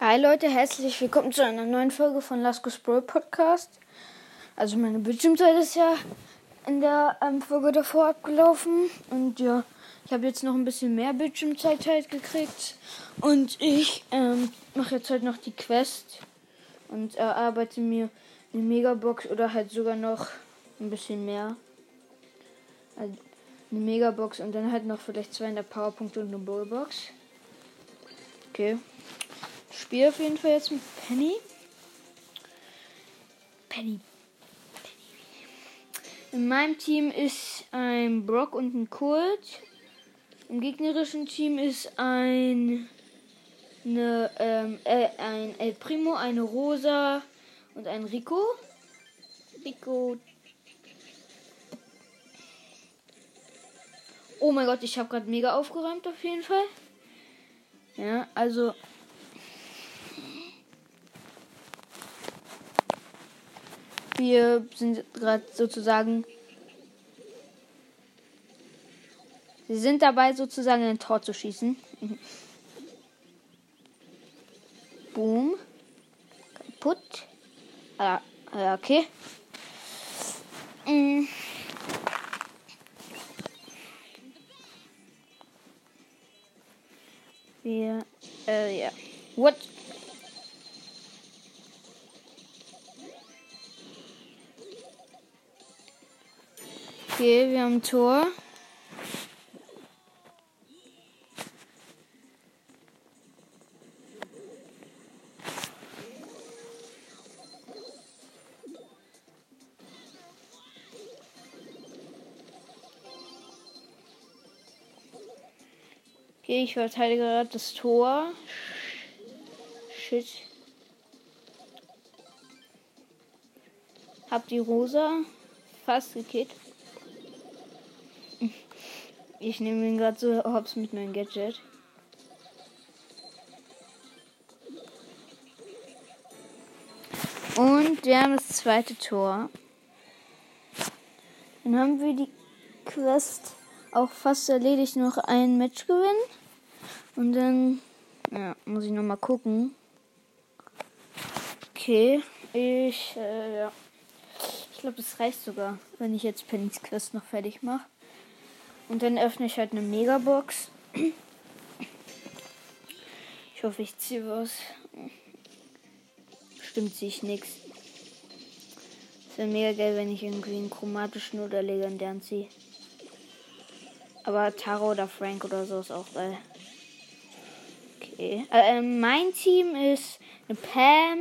Hi Leute, herzlich willkommen zu einer neuen Folge von Laskos Brawl Podcast. Also meine Bildschirmzeit ist ja in der ähm, Folge davor abgelaufen und ja, ich habe jetzt noch ein bisschen mehr Bildschirmzeit halt gekriegt und ich ähm, mache jetzt halt noch die Quest und erarbeite mir eine Megabox oder halt sogar noch ein bisschen mehr. Also eine Megabox und dann halt noch vielleicht 200 Powerpunkte und eine Ballbox. Okay. Spiele auf jeden Fall jetzt mit Penny. Penny. In meinem Team ist ein Brock und ein Colt. Im gegnerischen Team ist ein eine, ähm, äh, ein El Primo, eine Rosa und ein Rico. Rico. Oh mein Gott, ich habe gerade mega aufgeräumt auf jeden Fall. Ja, also wir sind gerade sozusagen. Sie sind dabei, sozusagen ein Tor zu schießen. Boom. Kaputt. Ah, okay. Mm. Wir, äh, ja. What? Okay, wir haben Tor. Okay, ich verteidige gerade das Tor. Shit. Hab die Rosa fast gekillt. Ich nehme ihn gerade so hops mit meinem Gadget. Und wir haben das zweite Tor. Dann haben wir die Quest auch fast erledigt. Noch ein Match gewinnen. Und dann ja, muss ich noch mal gucken. Okay, ich äh, ja. Ich glaube, das reicht sogar, wenn ich jetzt Pennys Quest noch fertig mache. Und dann öffne ich halt eine Megabox. Ich hoffe, ich ziehe was. Stimmt sich nichts. Es wäre mega geil, wenn ich irgendwie einen chromatischen oder legendären ziehe. Aber Taro oder Frank oder so ist auch geil. Okay. Äh, mein Team ist eine Pam,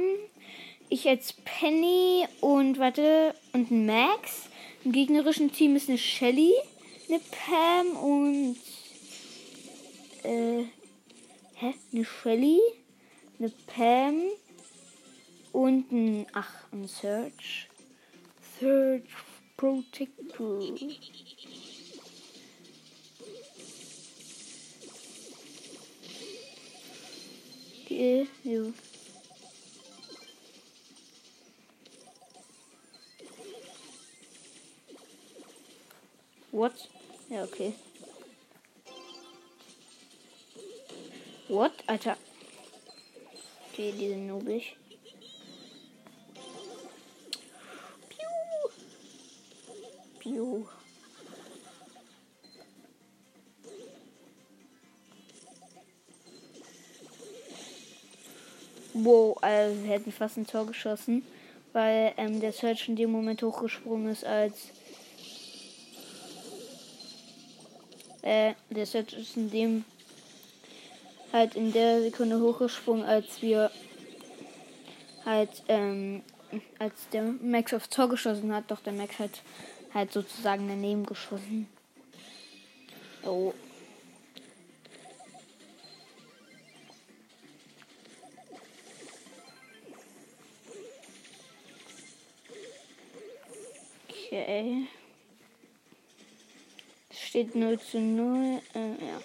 ich als Penny und warte und ein Max. Im gegnerischen Team ist eine Shelly eine Pam und äh, hä? Eine Shelly, eine Pam und ein ach, ein Search. Search Protector. Okay, ja. What? Ja, okay. What? Alter. Okay, die sind nobig. Piu. Piu. Wow, also wir hätten fast ein Tor geschossen, weil ähm, der Search in dem Moment hochgesprungen ist, als Äh, der Set ist in dem halt in der Sekunde hochgesprungen, als wir halt, ähm, als der Max aufs Tor geschossen hat, doch der Max hat halt sozusagen daneben geschossen. Oh. Okay steht 0 zu 0. Äh, ja.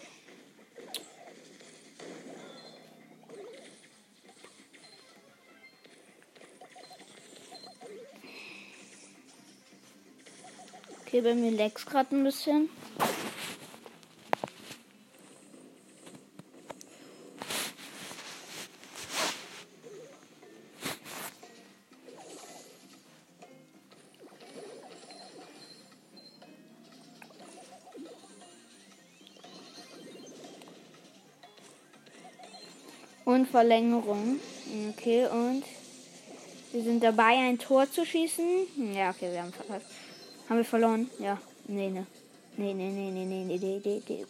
Okay, bei mir leckt gerade ein bisschen. Verlängerung. Okay, und wir sind dabei, ein Tor zu schießen. Ja, okay, wir haben verpasst. Haben wir verloren? Ja. Nee, ne. Nee, nee, nee, nee, nee, nee, nee, nee,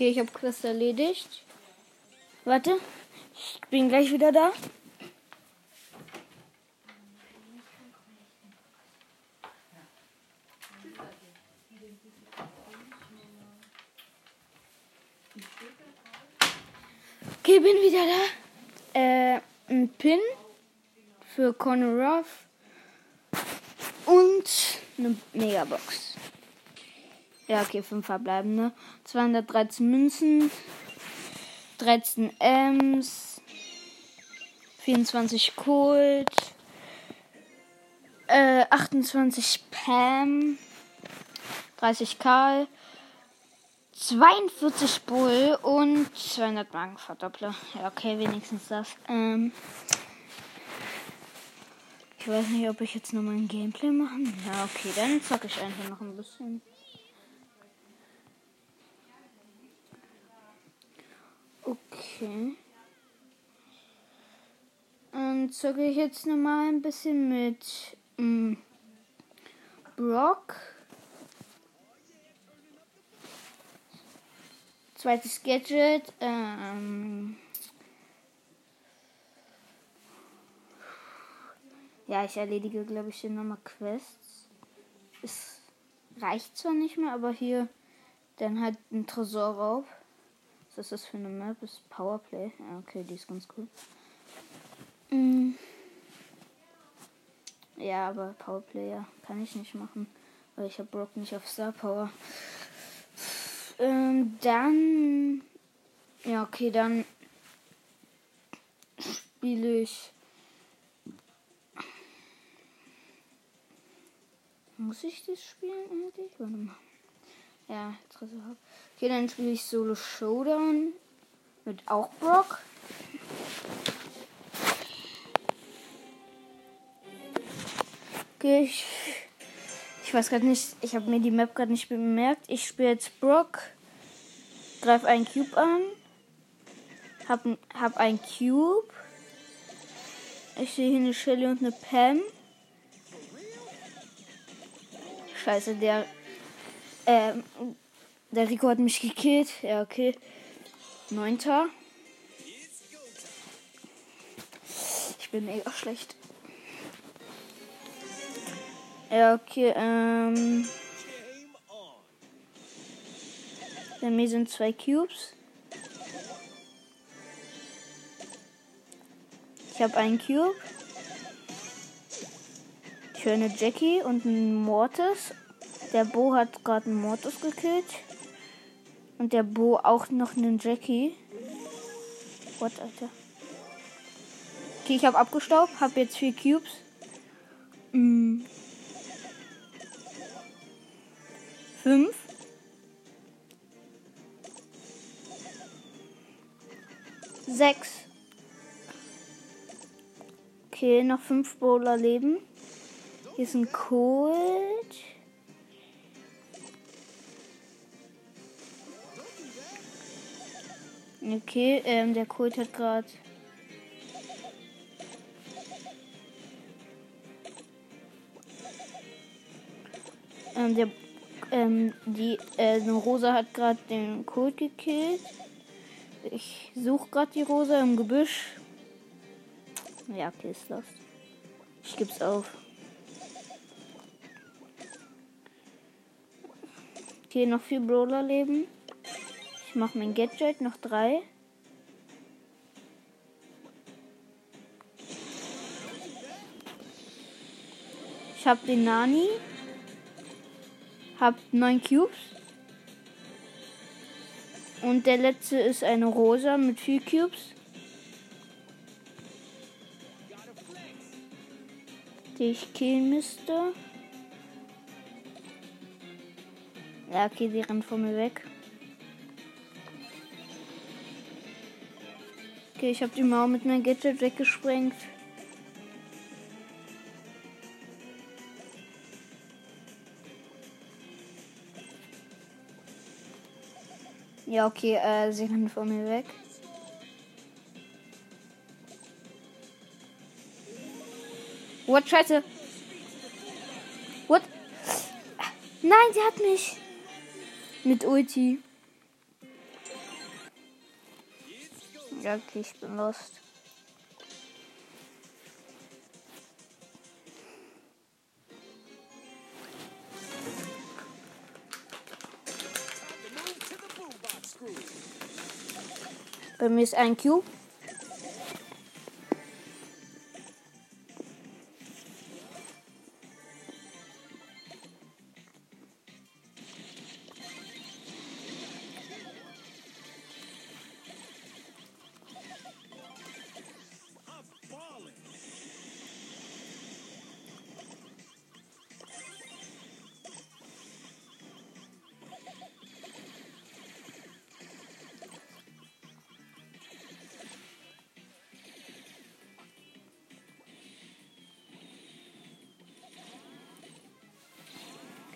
Okay, ich habe Quest erledigt. Warte, ich bin gleich wieder da. Okay, bin wieder da. Äh, ein Pin für Conor Ruff und eine Megabox. Ja, okay, fünf verbleibende. 213 Münzen, 13 Ms, 24 Kult, äh, 28 Pam, 30 Karl, 42 Bull und 200 Magenverdoppler. Ja, okay, wenigstens das. Ähm, ich weiß nicht, ob ich jetzt nochmal ein Gameplay machen. Ja, okay, dann zocke ich einfach noch ein bisschen. Okay. Dann zocke ich jetzt nochmal ein bisschen mit ähm, Brock. Zweites Gadget. Ähm, ja, ich erledige, glaube ich, hier nochmal Quests. Es reicht zwar nicht mehr, aber hier dann halt ein Tresorraub. Ist das für eine Map? Ist Powerplay. Ja, okay, die ist ganz cool. Mm. Ja, aber Powerplay kann ich nicht machen, weil ich habe Brock nicht auf Star Power. Ähm, dann. Ja, okay, dann spiele ich. Muss ich das spielen eigentlich? Warte mal. Ja, Interesse habe. Okay, dann spiele ich Solo Showdown mit auch Brock. Okay, ich, ich weiß gerade nicht, ich habe mir die Map gerade nicht bemerkt. Ich spiele jetzt Brock, greife einen Cube an, hab, hab einen Cube. Ich sehe hier eine Shelly und eine Pam. Scheiße, der ähm, der Rico hat mich gekillt. Ja, okay. Neunter. Ich bin mega schlecht. Ja, okay, ähm. Bei mir sind zwei Cubes. Ich habe einen Cube. Ich höre eine Jackie und einen Mortis der Bo hat gerade einen Mortis gekillt. Und der Bo auch noch einen Jackie. What, Alter? Okay, ich habe abgestaubt. Habe jetzt vier Cubes. Mm. Fünf. Sechs. Okay, noch fünf Bowler leben. Hier ist ein Cold. Okay, ähm, der Kult hat gerade. Ähm, der, ähm, die, äh, Rosa hat gerade den Kult gekillt. Ich suche gerade die Rosa im Gebüsch. Ja, okay, ist lost. Ich geb's auf. Okay, noch vier Brawler leben. Ich mache mein Gadget noch drei. Ich habe den Nani. Hab neun Cubes. Und der letzte ist eine Rosa mit vier Cubes. Die ich killen müsste. Ja, okay, sie rennt vor mir weg. Okay, ich habe die Mauer mit meinem Gadget weggesprengt. Ja, okay, äh, sie rennt vor mir weg. What, scheiße. What? Nein, sie hat mich. Mit Ulti. Ja, okay, ich bin lost. Bei mir ist ein Cube.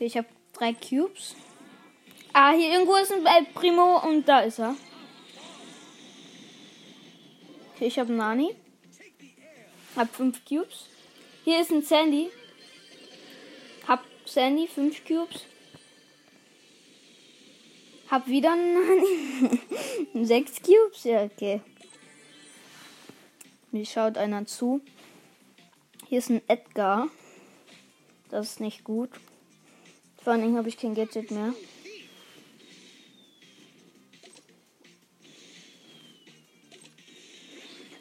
Okay, ich habe drei Cubes. Ah, hier irgendwo ist ein El Primo und da ist er. Okay, ich habe Nani. Hab fünf Cubes. Hier ist ein Sandy. Hab Sandy, fünf Cubes. Hab wieder einen Nani. sechs Cubes. Ja, okay. Mir schaut einer zu. Hier ist ein Edgar. Das ist nicht gut. Vor allem habe ich kein Gadget mehr.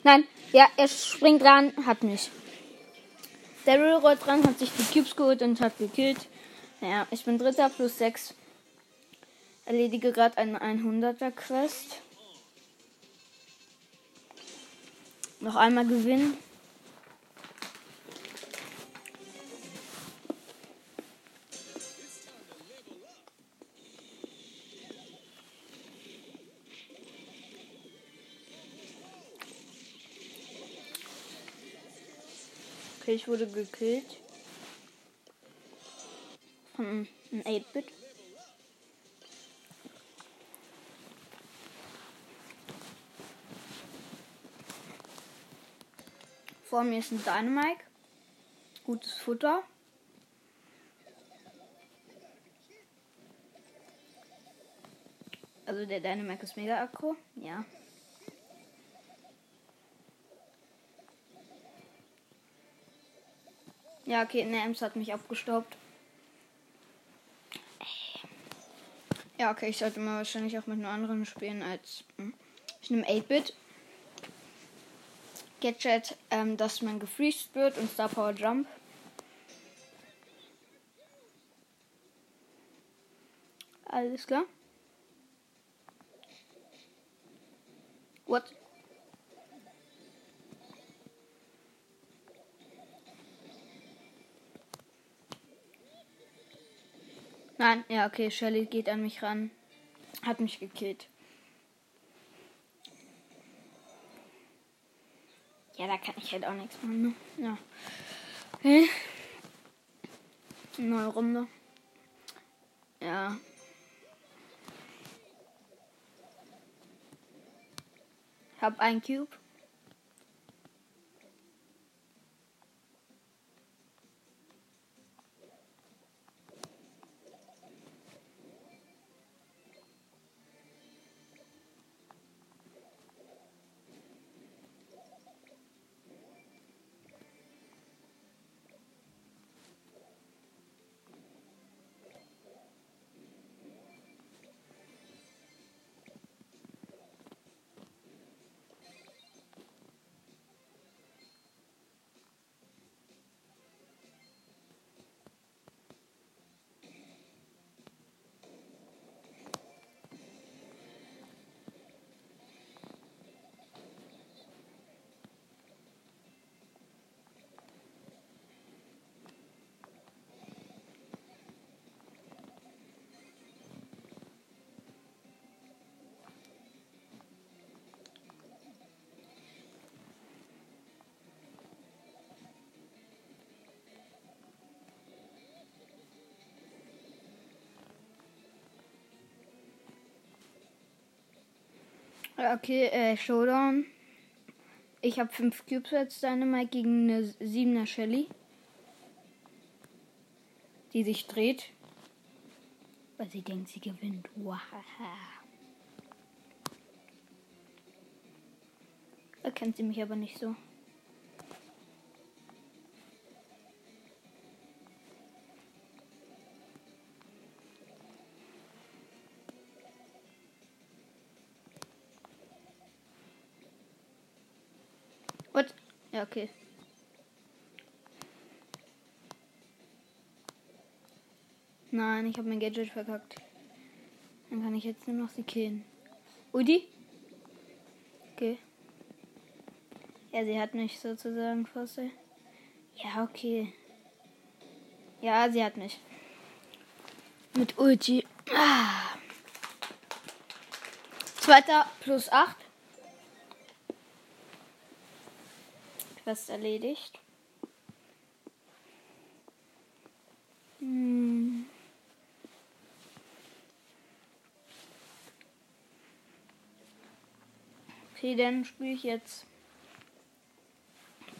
Nein, ja, er springt ran, hat mich. Der rollt dran, hat sich die Cubes geholt und hat gekillt. Ja, ich bin Dritter plus 6. Erledige gerade eine 100er Quest. Noch einmal gewinnen. Okay, ich wurde gekillt. Von einem 8-Bit. Vor mir ist ein Dynamite. Gutes Futter. Also der Dynamite ist mega akku. Ja. Ja, okay, ne, Ems hat mich abgestaubt. Ja, okay, ich sollte mal wahrscheinlich auch mit einem anderen spielen als. Hm. Ich nehme 8-Bit. Gadget, ähm, dass man gefreezed wird und Star Power Jump. Alles klar. What? Nein, ja, okay, Shelly geht an mich ran. Hat mich gekillt. Ja, da kann ich halt auch nichts machen, ne? Ja. Okay. Neue Runde. Ja. Hab ein Cube. Okay, äh, Showdown. Ich habe 5 Cubes als Dynamite gegen eine 7er Shelly. Die sich dreht. Weil sie denkt, sie gewinnt. Wahaha. Erkennt sie mich aber nicht so. Ja, okay. Nein, ich habe mein Gadget verkackt. Dann kann ich jetzt nur noch sie killen. Udi? Okay. Ja, sie hat mich sozusagen fast. Ja, okay. Ja, sie hat mich. Mit Ulti. Ah. Zweiter plus 8. Quest erledigt. Hm. Okay, dann spiele ich jetzt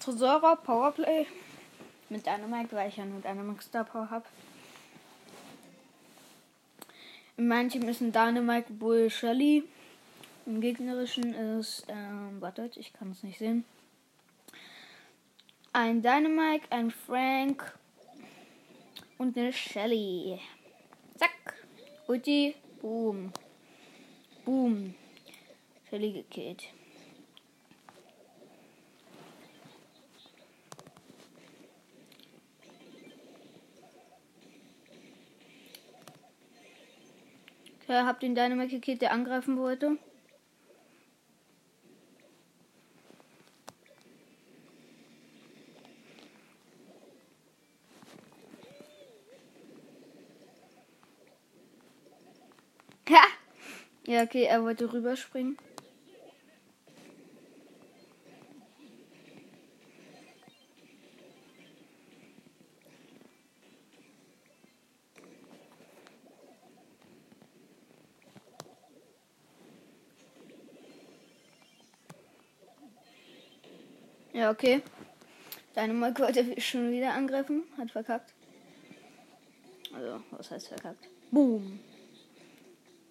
Tresorer Powerplay mit Dynamite, weil ich ja nur Dynamite Star Power habe. In meinem Team ist ein Dynamite Bull Shelly. Im gegnerischen ist, ähm, wartet, ich kann es nicht sehen. Ein Dynamite, ein Frank und eine Shelly. Zack. Ulti. Boom. Boom. Shelly gekillt. Okay, hab den Dynamite gekillt, der angreifen wollte. Ja, okay, er wollte rüberspringen. Ja, okay. Deine Mark wollte schon wieder angreifen, hat verkackt. Also, was heißt verkackt? Boom.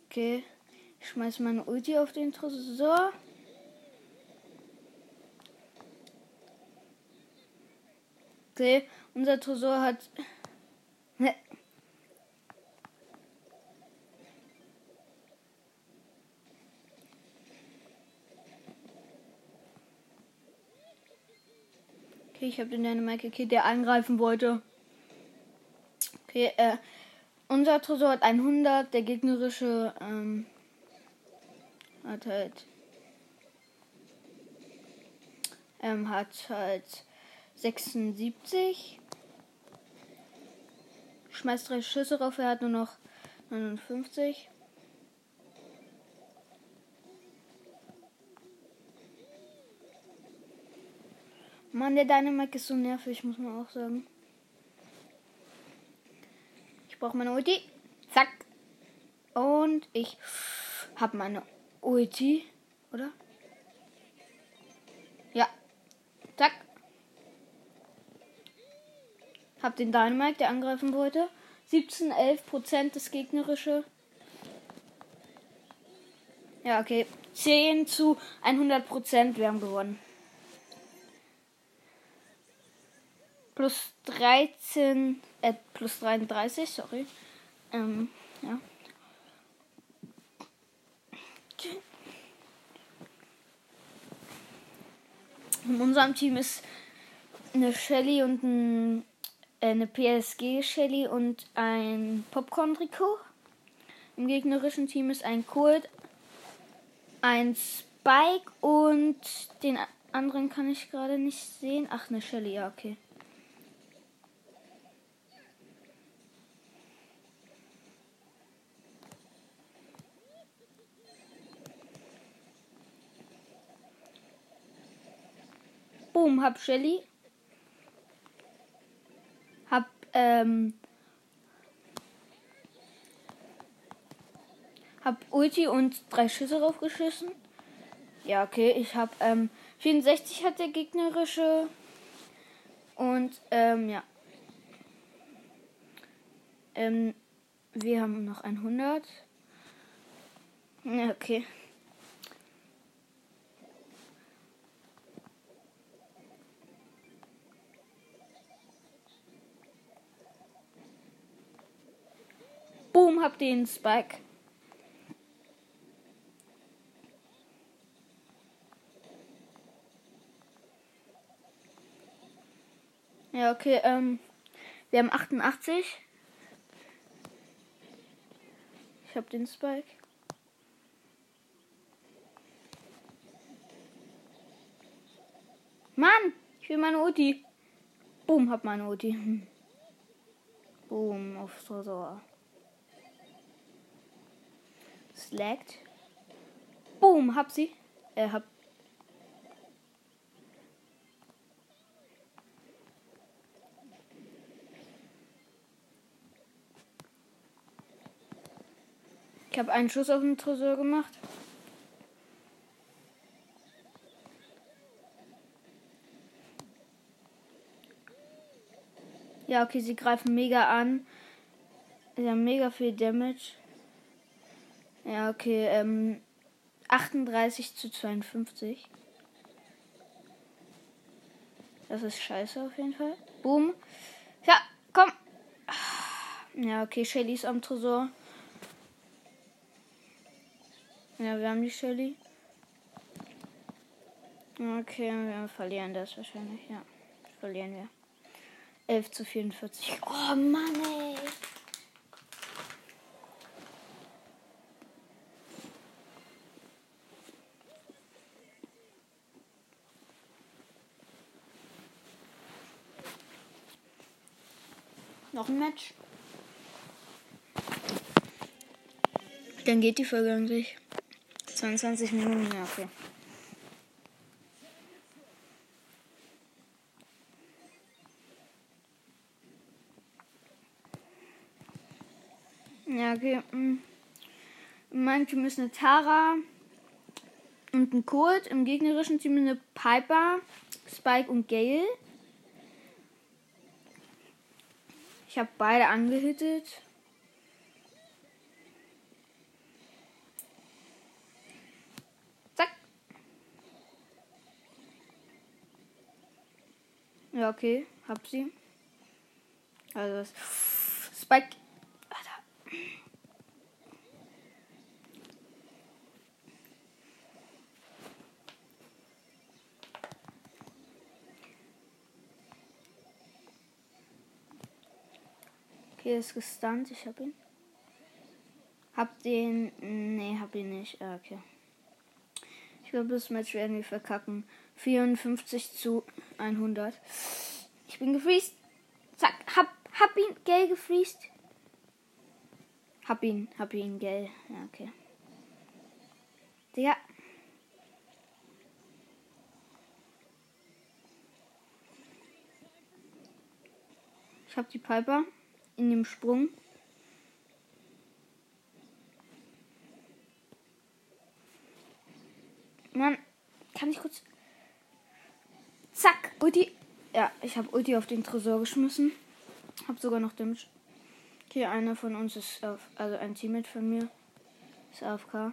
Okay. Ich schmeiß meine Ulti auf den Tresor. Okay, unser Tresor hat. Okay, ich habe den Dynamite gekillt, der angreifen wollte. Okay, äh, unser Tresor hat 100, der gegnerische ähm, hat halt ähm, hat halt 76. Schmeißt drei Schüsse drauf, er hat nur noch 59. Mann, der Dynamite ist so nervig, muss man auch sagen. Ich brauche meine Ulti. Zack. Und ich habe meine Ulti, oder? Ja. Zack. Hab den Dynamite, der angreifen wollte. 17, 11 Prozent das gegnerische. Ja, okay. 10 zu 100 Prozent. Wir haben gewonnen. Plus 13, äh, plus 33, sorry. Ähm, ja. In unserem Team ist eine Shelly und ein, äh, eine PSG Shelly und ein Popcorn Trikot. Im gegnerischen Team ist ein Colt, ein Spike und den anderen kann ich gerade nicht sehen. Ach, eine Shelly, ja, okay. Boom, hab Shelly. Hab, ähm. Hab Ulti und drei Schüsse draufgeschissen. Ja, okay, ich habe ähm, 64 hat der gegnerische. Und ähm, ja. Ähm, wir haben noch 100. Ja, okay. Hab den Spike. Ja, okay, ähm, wir haben 88. Ich hab den Spike. Mann, ich will meine Ulti. Boom, hab meine Ulti. Boom, auf Tresor. Slackt. Boom, hab sie. Äh, hab. Ich habe einen Schuss auf den Tresor gemacht. Ja, okay, sie greifen mega an. Sie haben mega viel Damage. Ja, okay, ähm, 38 zu 52. Das ist scheiße auf jeden Fall. Boom. Ja, komm. Ja, okay, Shelly ist am Tresor. Ja, wir haben die Shelly. Okay, wir verlieren das wahrscheinlich, ja. Verlieren wir. 11 zu 44. Oh Mann, ey. Noch ein Match. Dann geht die Folge eigentlich. 22 Minuten, ja, okay. Ja, okay. In meinem Team ist eine Tara und ein Colt. Im gegnerischen Team eine Piper, Spike und Gale. Ich habe beide angehittet. Zack. Ja, okay. Hab sie. Also. Spike Okay, ist gestunt. Ich hab ihn. Hab den. Nee, hab ihn nicht. Ah, okay. Ich glaube, das Match werden wir verkacken. 54 zu 100. Ich bin gefriest. Zack. Hab, hab ihn. Gell gefriest. Hab ihn. Hab ihn. Gell. Ja, okay. Digga. Ich hab die Piper in dem Sprung. Mann, kann ich kurz. Zack, Ulti. Ja, ich habe Ulti auf den Tresor geschmissen. Hab sogar noch Damage. Okay, einer von uns ist auf, also ein Teammate von mir ist AFK.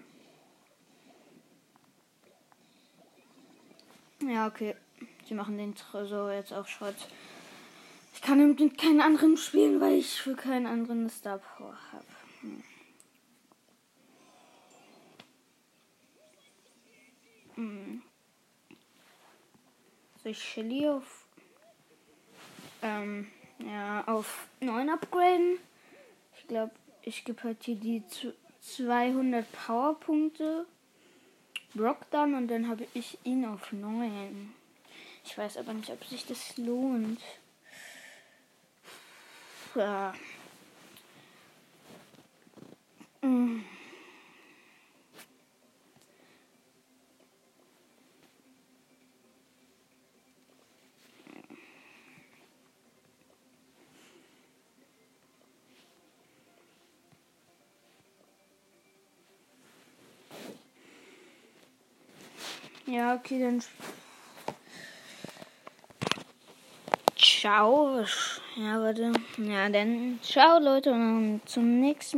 Ja, okay. Sie machen den Tresor jetzt auch Schrott. Ich kann mit keinen anderen spielen, weil ich für keinen anderen Star Power habe. Hm. Hm. Soll ich Shelly auf ähm, ja, auf 9 upgraden? Ich glaube, ich gebe halt hier die 200 Powerpunkte. Brock dann und dann habe ich ihn auf 9. Ich weiß aber nicht, ob sich das lohnt. Ja. Ja, okay, dann. Ciao. Ja, warte. Ja, dann ciao, Leute, und zum nächsten Mal.